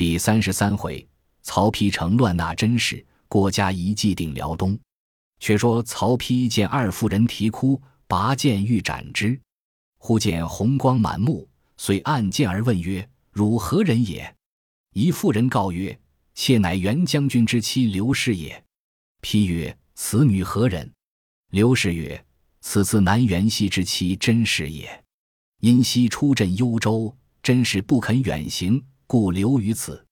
第三十三回，曹丕乘乱纳甄氏，郭嘉一计定辽东。却说曹丕见二妇人啼哭，拔剑欲斩之，忽见红光满目，遂按剑而问曰：“汝何人也？”一妇人告曰：“妾乃袁将军之妻刘氏也。”丕曰：“此女何人？”刘氏曰：“此次南袁熙之妻甄氏也。因夕出镇幽州，甄氏不肯远行。”故留于此。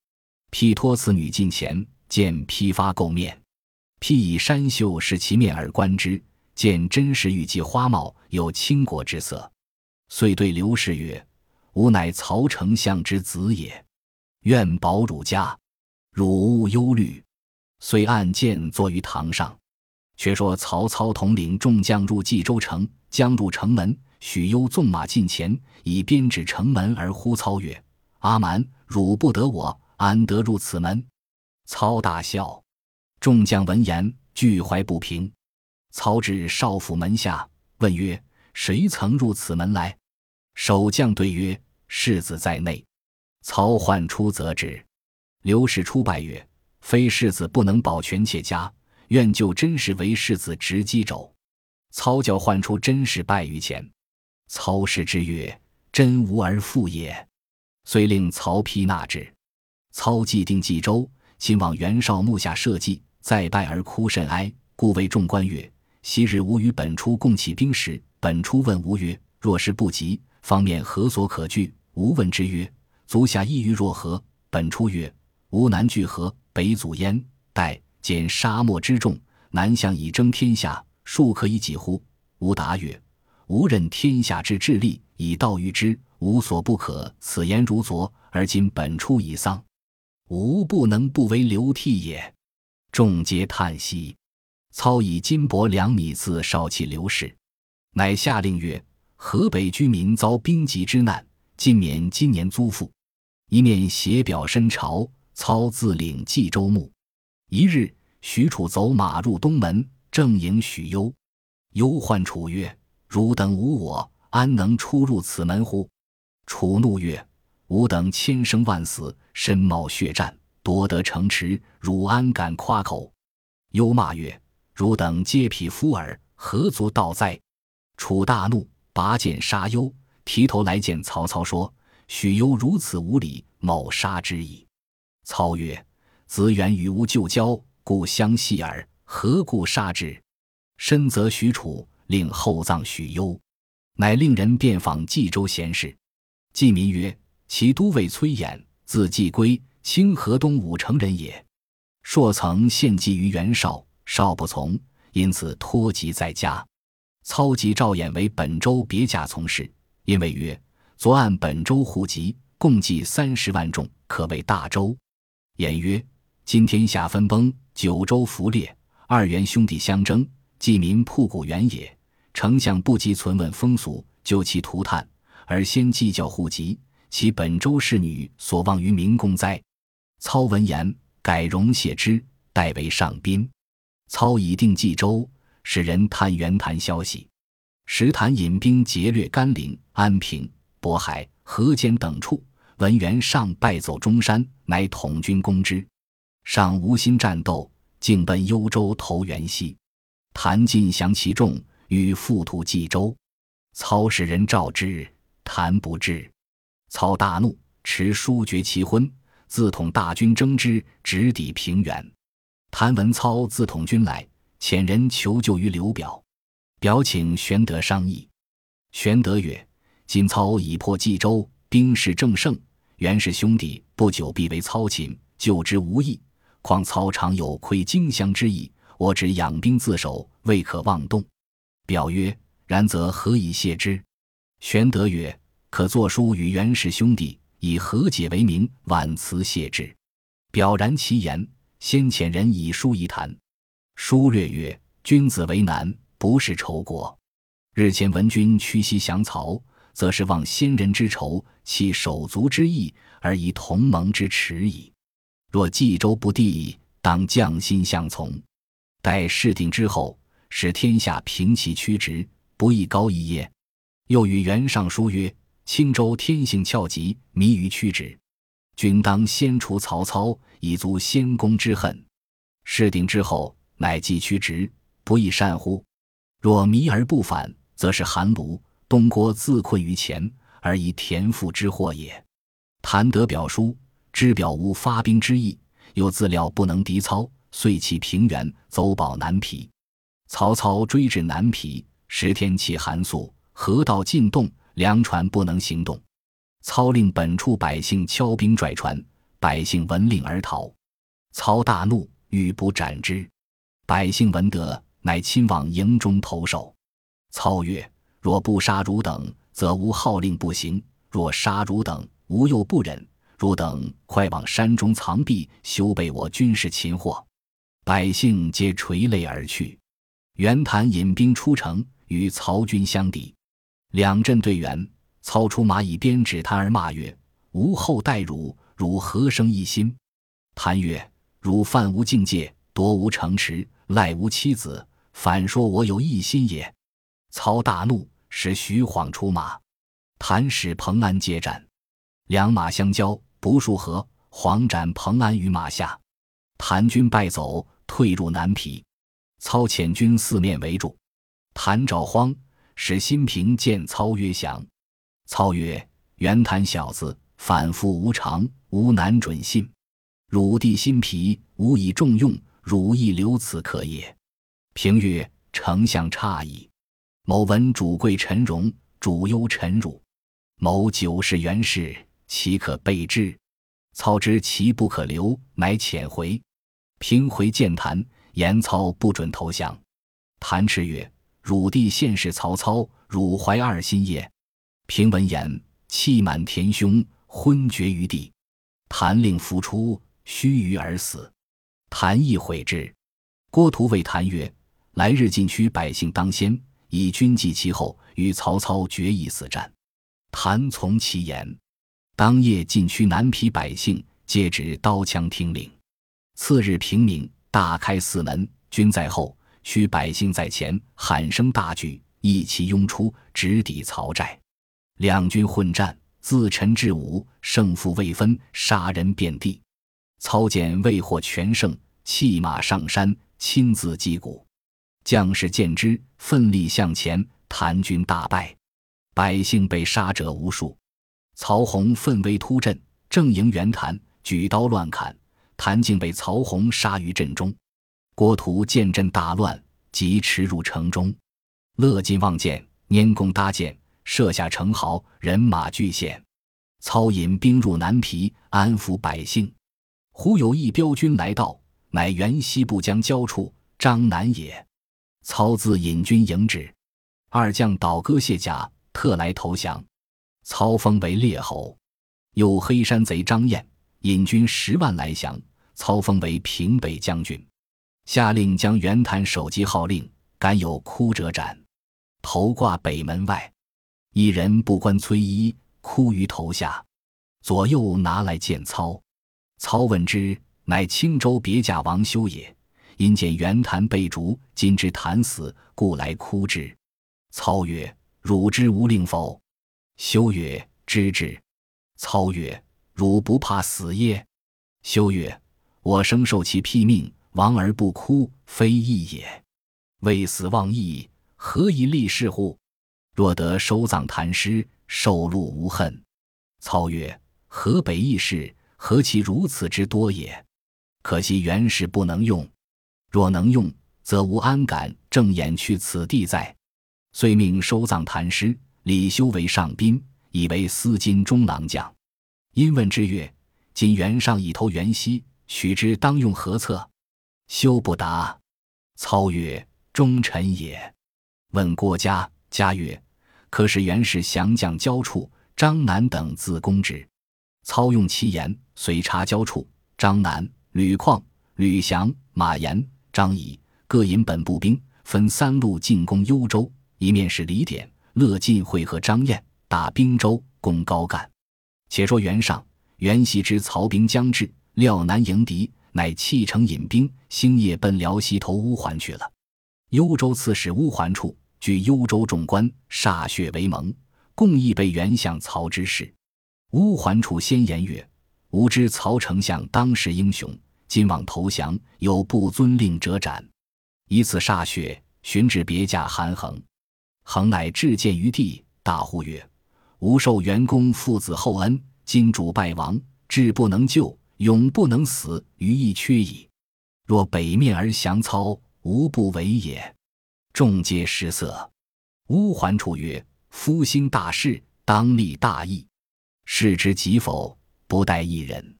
辟托此女近前，见批发垢面，丕以山袖拭其面而观之，见真实玉髻花貌，有倾国之色，遂对刘氏曰：“吾乃曹丞相之子也，愿保汝家，汝勿忧虑。”遂按剑坐于堂上。却说曹操统领众将入冀州城，将入城门，许攸纵马近前，以鞭指城门而呼操曰：“阿蛮！”汝不得我，安得入此门？操大笑。众将闻言，俱怀不平。操至少府门下，问曰：“谁曾入此门来？”守将对曰：“世子在内。”操唤出则止。刘氏出拜曰：“非世子不能保全妾家，愿就真实为世子执击肘。”操叫唤出真氏拜于前。操视之曰：“真无而复也。”遂令曹丕纳之。操既定冀州，亲往袁绍墓下设祭，再拜而哭甚哀，故谓众官曰：“昔日吾与本初共起兵时，本初问吾曰：‘若是不及，方面何所可惧？’吾问之曰：‘足下意欲若何？’本初曰：‘吾南拒河，北阻燕、待，见沙漠之众，南向以争天下，庶可以几乎？’吾答曰：‘吾任天下之智力，以道于之。’无所不可，此言如昨，而今本初已丧，吾不能不为流涕也。众皆叹息。操以金帛两米赐少气刘氏，乃下令曰：河北居民遭兵疾之难，尽免今年租赋。一面写表申朝。操自领冀州牧。一日，许褚走马入东门，正迎许攸。攸唤楚曰：“汝等无我，安能出入此门乎？”楚怒曰：“吾等千生万死，身冒血战，夺得城池，汝安敢夸口？”忧骂曰：“汝等皆匹夫耳，何足道哉？”楚大怒，拔剑杀忧，提头来见曹操，说：“许攸如此无礼，某杀之矣。”操曰：“子远与吾旧交，故相系耳，何故杀之？”深责许褚，令厚葬许攸，乃令人遍访冀州贤士。季民曰：“其都尉崔琰，字季归，清河东武城人也。朔曾献计于袁绍，绍不从，因此托疾在家。操即召偃为本州别驾从事，因为曰：昨按本州户籍，共计三十万众，可谓大州。偃曰：今天下分崩，九州弗裂，二袁兄弟相争，季民铺谷原也。丞相不及存问风俗，就其涂炭。”而先计较户籍，其本州侍女所望于民公哉？操闻言，改容谢之，代为上宾。操已定冀州，使人探袁谭消息。时谭引兵劫掠甘陵、安平、渤海、河间等处，闻袁尚败走中山，乃统军攻之。尚无心战斗，竟奔幽州投袁熙。谭尽降其众，欲复图冀州。操使人召之。谭不至，操大怒，持书绝其婚，自统大军征之，直抵平原。谭文操自统军来，遣人求救于刘表。表请玄德商议。玄德曰：“今操已破冀州，兵势正盛，袁氏兄弟不久必为操擒，救之无益。况操常有窥荆襄之意，我只养兵自守，未可妄动。”表曰：“然则何以谢之？”玄德曰：“可作书与袁氏兄弟，以和解为名，婉辞谢之。”表然其言，先遣人以书一谈。书略曰：“君子为难，不是仇国。日前闻君屈膝降曹，则是忘先人之仇，弃手足之义，而以同盟之耻矣。若冀州不地，当将心相从。待事定之后，使天下平齐曲直，不亦高义耶？”又与袁尚书曰：“青州天性峭急，迷于曲直。君当先除曹操，以足先公之恨。事定之后，乃继屈直，不亦善乎？若迷而不返，则是韩卢、东郭自困于前，而以田赋之祸也。谭得表书，知表无发兵之意，又自料不能敌操，遂弃平原，走保南皮。曹操追至南皮，十天气寒肃，河道尽冻，粮船不能行动。操令本处百姓敲兵拽船，百姓闻令而逃。操大怒，欲不斩之。百姓闻得，乃亲往营中投首。操曰：“若不杀汝等，则无号令不行；若杀汝等，吾又不忍。汝等快往山中藏避，休被我军士擒获。”百姓皆垂泪而去。袁谭引兵出城，与曹军相敌。两阵对圆，操出马以鞭指谭而骂曰：“吾后待汝，汝何生一心？”谭曰：“汝犯无境界，夺无城池，赖无妻子，反说我有一心也。”操大怒，使徐晃出马。谭使彭安接战，两马相交，不数合，晃斩彭安于马下。谭军败走，退入南皮。操遣军四面围住。谭找慌，使新平见操曰：“降。”操曰：“袁谭小子，反复无常，吾难准信。汝弟新皮，吾以重用，汝亦留此可也。”平曰：“丞相诧异。某闻主贵臣荣，主忧臣辱。某久视袁氏，岂可备之？”操知其不可留，乃遣回。平回见谭。言操不准投降，谭斥曰：“汝弟现是曹操，汝怀二心也。”平闻言，气满填胸，昏厥于地。谭令复出，须臾而死。谭亦悔之。郭图谓谭曰：“来日禁区百姓当先，以军继其后，与曹操决一死战。”谭从其言。当夜禁区南皮百姓皆执刀枪听令。次日平明。大开四门，军在后，须百姓在前，喊声大举，一齐拥出，直抵曹寨。两军混战，自晨至午，胜负未分，杀人遍地。曹简未获全胜，弃马上山，亲自击鼓。将士见之，奋力向前。谭军大败，百姓被杀者无数。曹洪奋威突阵，正迎袁谭，举刀乱砍。谭竟被曹洪杀于阵中，郭图见阵大乱，即驰入城中。乐进望见，拈弓搭箭，射下城壕，人马俱陷。操引兵入南皮，安抚百姓。忽有一彪军来到，乃原西部将交处张南也。操自引军迎之，二将倒戈卸甲，特来投降。操封为列侯。有黑山贼张燕引军十万来降。操封为平北将军，下令将袁谭首级号令，敢有哭者斩，头挂北门外。一人不关崔衣，哭于头下。左右拿来见操，操问之，乃青州别驾王修也。因见袁谭被逐，今知谭死，故来哭之。操曰：“汝知吾令否？”修曰：“知之。”操曰：“汝不怕死耶？”修曰。我生受其辟命，亡而不哭，非义也。为死忘义，何以立事乎？若得收葬谭师，受禄无恨。操曰：河北义士，何其如此之多也？可惜袁氏不能用。若能用，则吾安敢正眼去此地哉？遂命收葬谭师。李修为上宾，以为司金中郎将。因问之曰：今袁尚已投袁熙。取之当用何策？休不答。操曰：“忠臣也。”问郭嘉，嘉曰：“可使袁氏降将交处，张南等自攻之。”操用其言，遂查交处。张南、吕旷、吕翔、马延、张仪各引本部兵，分三路进攻幽州。一面是李典、乐进会合张燕，打滨州，攻高干。且说袁尚、袁熙知曹兵将至。廖南迎敌，乃弃城引兵，星夜奔辽西投乌桓去了。幽州刺史乌桓处，据幽州众官歃血为盟，共议被袁相曹之事。乌桓处先言曰：“吾知曹丞相当时英雄，今往投降，有不遵令者斩。以此歃血，寻至别驾韩衡。衡乃至见于地，大呼曰：“吾受袁公父子厚恩，今主败亡，志不能救，永不能死，于一缺矣。若北面而降操，无不为也。”众皆失色。乌桓处曰：“夫兴大事，当立大义，事之及否？”不待一人，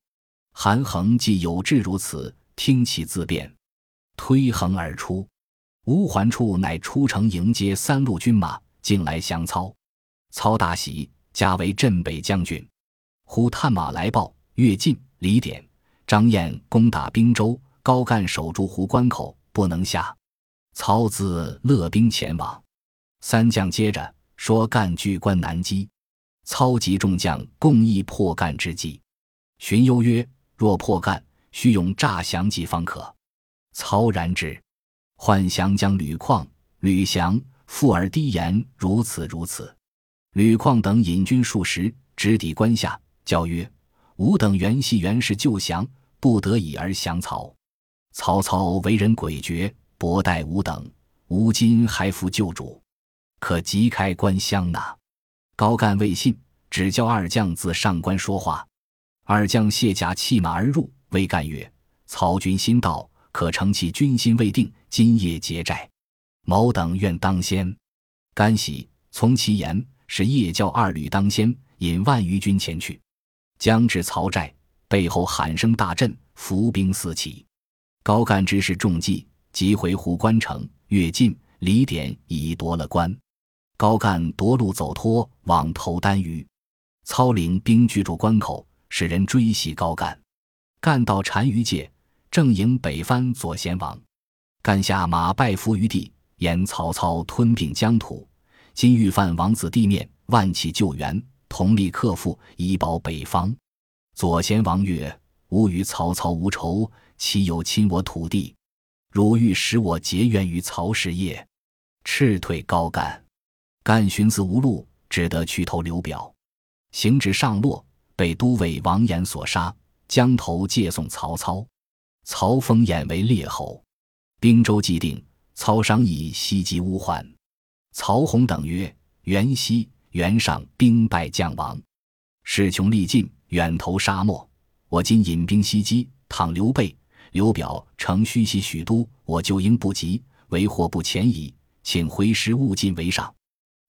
韩衡既有志如此，听其自辩，推衡而出。乌桓处乃出城迎接三路军马，进来降操。操大喜，加为镇北将军。忽探马来报，越进、李典、张燕攻打滨州，高干守住湖关口，不能下。操自勒兵前往。三将接着说干据关难击。操集众将，共议破干之计。荀攸曰：“若破干，须用诈降计方可。”操然之。幻降将吕旷、吕翔附耳低言：“如此如此。”吕旷等引军数十，直抵关下，叫曰：“吾等原系袁氏旧降，不得已而降曹。曹操为人诡谲，薄待吾等，吾今还复旧主，可即开关相纳。”高干未信，只叫二将自上官说话。二将卸甲弃马而入，谓干曰：“曹军新到，可乘其军心未定，今夜劫寨。某等愿当先。”干喜，从其言，是夜教二旅当先，引万余军前去。将至曹寨，背后喊声大震，伏兵四起。高干知是中计，即回护关城。越近，李典已夺了关。高干夺路走脱，往投单于。操领兵居住关口，使人追袭高干。干到单于界，正迎北藩左贤王。干下马拜伏于地，言曹操吞并疆土，今欲犯王子地面，万起救援，同力克复，以保北方。左贤王曰：“吾与曹操无仇，岂有侵我土地？汝欲使我结怨于曹氏业？”斥退高干。干寻思无路，只得去投刘表。行至上洛，被都尉王衍所杀，将头借送曹操。曹封衍为列侯。兵州既定，操商议西击乌桓。曹洪等曰：“袁熙、袁尚兵败将亡，势穷力尽，远投沙漠。我今引兵西击，倘刘备、刘表乘虚袭许都，我就应不及，为祸不浅矣。请回师勿进为上。”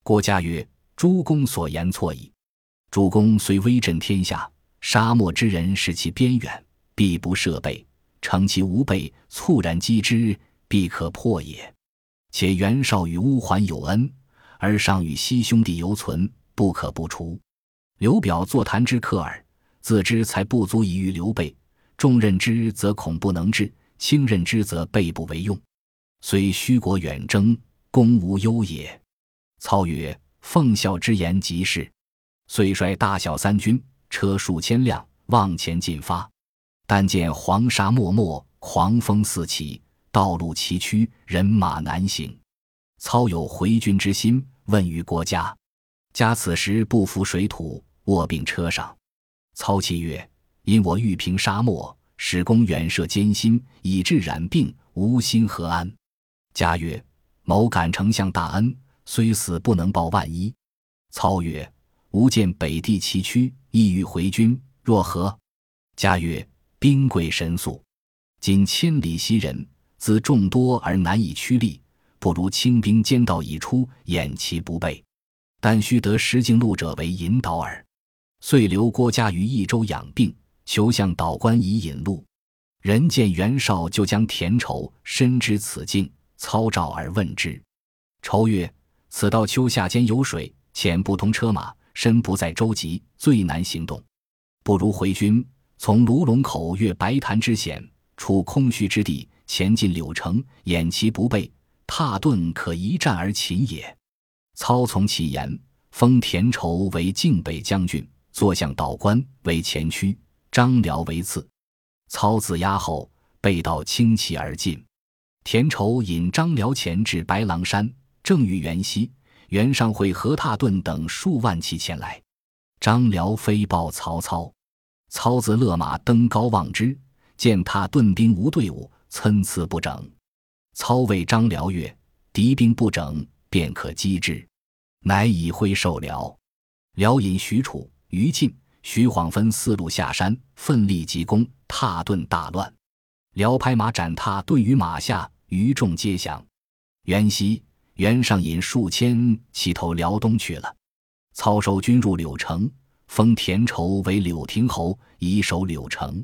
郭嘉曰：“诸公所言错矣。主公虽威震天下，沙漠之人视其边远，必不设备；乘其无备，猝然击之，必可破也。且袁绍与乌桓有恩，而上与西兄弟犹存，不可不除。刘表坐谈之客耳，自知才不足以御刘备，重任之则恐不能治，轻任之则备不为用。虽虚国远征，功无忧也。”操曰：“奉孝之言即是。”遂率大小三军，车数千辆，往前进发。但见黄沙漠漠，狂风四起，道路崎岖，人马难行。操有回军之心，问于郭嘉。嘉此时不服水土，卧病车上。操泣曰：“因我欲平沙漠，使公远涉艰辛，以致染病，无心何安？”嘉曰：“某感丞相大恩。”虽死不能报万一。操曰：“吾见北地崎岖，意欲回军，若何？”嘉曰：“兵贵神速，今千里袭人，自众多而难以驱力，不如轻兵兼道已出，掩其不备。但须得识经路者为引导耳。”遂留郭嘉于益州养病，求向导官以引路。人见袁绍就将田畴深知此境，操召而问之。畴曰：此道秋夏间有水，且不通车马，身不在舟楫，最难行动。不如回军，从卢龙口越白潭之险，处空虚之地，前进柳城，掩其不备，踏顿可一战而擒也。操从其言，封田畴为靖北将军，坐相导官为前驱，张辽为次。操自压后，背道轻骑而进。田畴引张辽前至白狼山。正遇袁熙、袁尚会何踏顿等数万骑前来，张辽飞报曹操。操自勒马登高望之，见蹋顿兵无队伍，参差不整。操谓张辽曰：“敌兵不整，便可击之。”乃以挥受辽。辽引许褚、于禁、徐晃分四路下山，奋力急攻，踏顿大乱。辽拍马斩踏顿于马下，余众皆降。袁熙，袁尚引数千骑投辽东去了。操守军入柳城，封田畴为柳亭侯，以守柳城。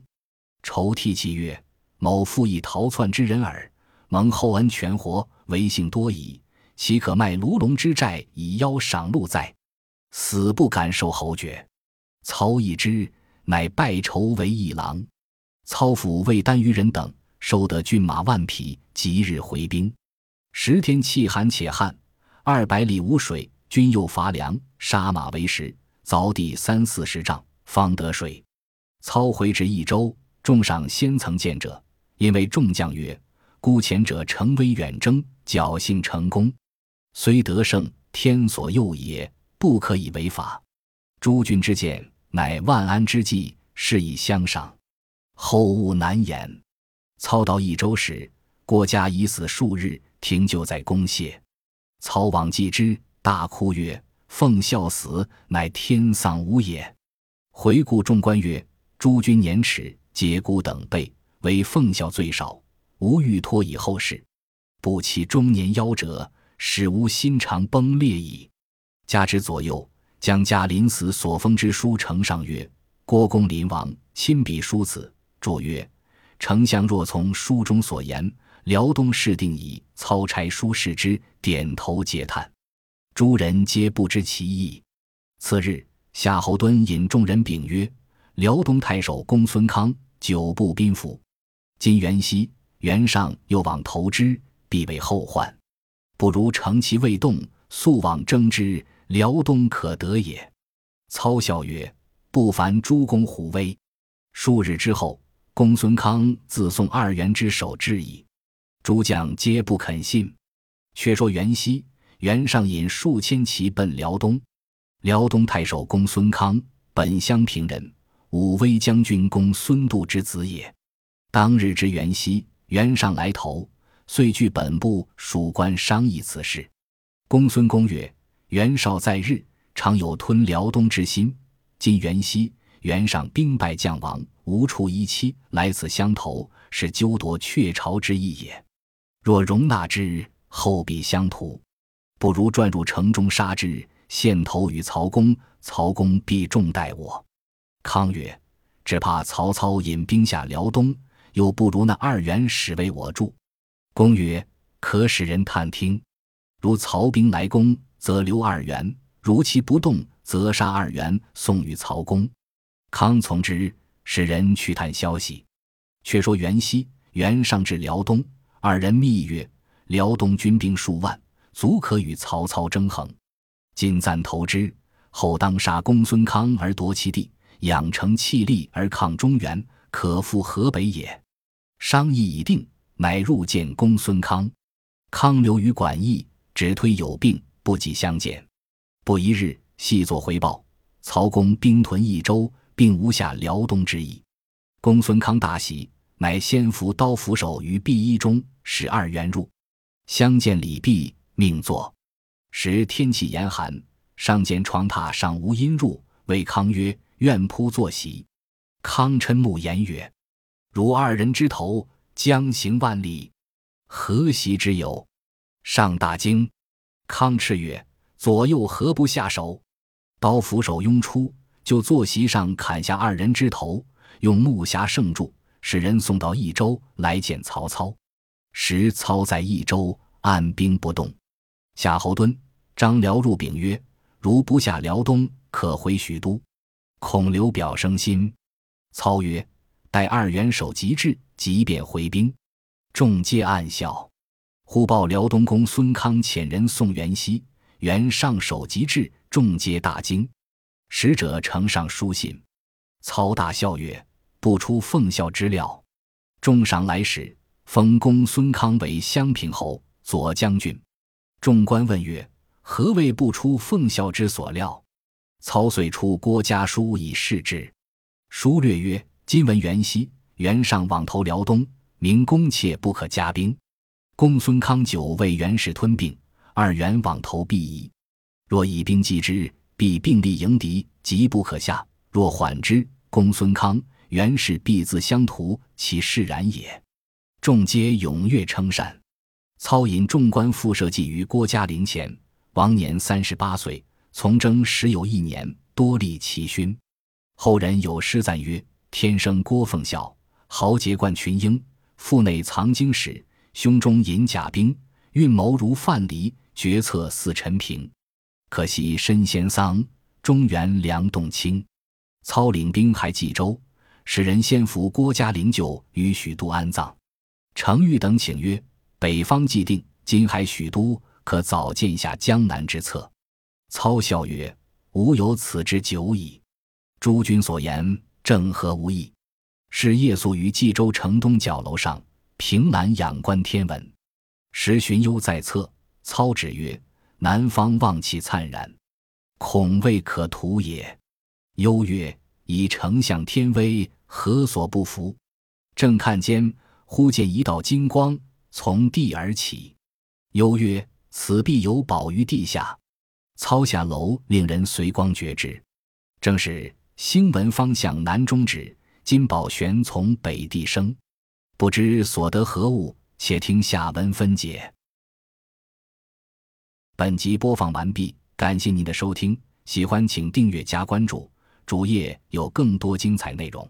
畴涕泣曰：“某复以逃窜之人耳，蒙厚恩全活，为幸多矣。岂可卖卢龙之寨以邀赏禄哉？死不敢受侯爵。”操一之，乃拜仇为议郎。操抚魏单于人等，收得骏马万匹，即日回兵。十天气寒且旱，二百里无水，军又乏粮，杀马为食，凿地三四十丈，方得水。操回至益州，众上先曾见者，因为众将曰：“孤前者乘威远征，侥幸成功，虽得胜，天所佑也，不可以违法。诸君之见。”乃万安之计，是以相赏。后务难言。操到益州时，郭嘉已死数日，停就在宫谢。操往祭之，大哭曰：“奉孝死，乃天丧吾也。”回顾众官曰：“诸君年齿，皆孤等辈，唯奉孝最少，吾欲托以后事。不期中年夭折，使吾心肠崩裂矣。”加之左右。将家临死所封之书呈上，曰：“郭公临亡，亲笔书此。”注曰：“丞相若从书中所言，辽东事定矣。”操差书视之，点头嗟叹。诸人皆不知其意。次日，夏侯惇引众人禀曰：“辽东太守公孙康久不宾服，今元夕，袁尚又往投之，必为后患。不如乘其未动，速往征之。”辽东可得也。操笑曰：“不凡诸公虎威。”数日之后，公孙康自送二袁之首至矣。诸将皆不肯信。却说袁熙，袁尚引数千骑奔辽东。辽东太守公孙康，本襄平人，武威将军公孙度之子也。当日之袁熙，袁尚来投，遂据本部属官商议此事。公孙公曰。袁绍在日，常有吞辽东之心。今袁熙，袁尚兵败将亡，无处依栖，来此相投，是纠夺鹊巢之意也。若容纳之，后必相图，不如转入城中杀之，献头与曹公，曹公必重待我。康曰：“只怕曹操引兵下辽东，又不如那二袁使为我助。”公曰：“可使人探听，如曹兵来攻。”则留二袁，如其不动，则杀二袁，送与曹公。康从之，使人去探消息。却说袁熙，袁尚至辽东，二人密曰：“辽东军兵数万，足可与曹操争衡。今暂投之，后当杀公孙康而夺其地，养成气力而抗中原，可复河北也。”商议已定，乃入见公孙康。康留于馆驿，只推有病。不及相见，不一日，细作回报：曹公兵屯益州，并无下辽东之意。公孙康大喜，乃先伏刀斧手于毕衣中，使二袁入。相见礼毕，命坐。时天气严寒，上见床榻上无阴入，谓康曰：“愿铺坐席。”康嗔目言曰：“如二人之头，将行万里，何席之有？”上大惊。康叱曰：“左右何不下手？”刀斧手拥出，就坐席上砍下二人之头，用木匣盛住，使人送到益州来见曹操。时操在益州，按兵不动。夏侯惇、张辽入禀曰：“如不下辽东，可回许都。孔刘表生心。”操曰：“待二元首急至，即便回兵。”众皆暗笑。忽报辽东公孙康遣人送元熙，袁上首即至，众皆大惊。使者呈上书信，操大笑曰：“不出奉孝之料。”众上来使，封公孙康为襄平侯、左将军。众官问曰：“何谓不出奉孝之所料？”操遂出郭家书以示之。书略曰：今闻元熙、元上往投辽东，明公妾不可加兵。公孙康久为元氏吞并，二元往投必矣。若以兵击之，必并力迎敌，急不可下；若缓之，公孙康、袁氏必自相屠，其势然也。众皆踊跃称善。操引众官复设祭于郭嘉陵前，王年三十八岁，从征时有一年，多立奇勋。后人有诗赞曰：“天生郭奉孝，豪杰冠群英。腹内藏经史，胸中隐甲兵。运谋如范蠡，决策似陈平。可惜身先丧，中原粮动清。操领兵还冀州，使人先扶郭嘉陵柩于许都安葬。程昱等请曰。”北方既定，今还许都，可早见下江南之策。操笑曰：“吾有此之久矣。诸君所言正合吾意。”是夜宿于冀州城东角楼上，凭栏仰观天文。时荀攸在侧，操指曰：“南方望气灿然，恐未可图也。”攸曰：“以丞相天威，何所不服？”正看间，忽见一道金光。从地而起，攸曰：“此必有宝于地下。”操下楼，令人随光觉之，正是星文方向南中指，金宝悬从北地生。不知所得何物？且听下文分解。本集播放完毕，感谢您的收听，喜欢请订阅加关注，主页有更多精彩内容。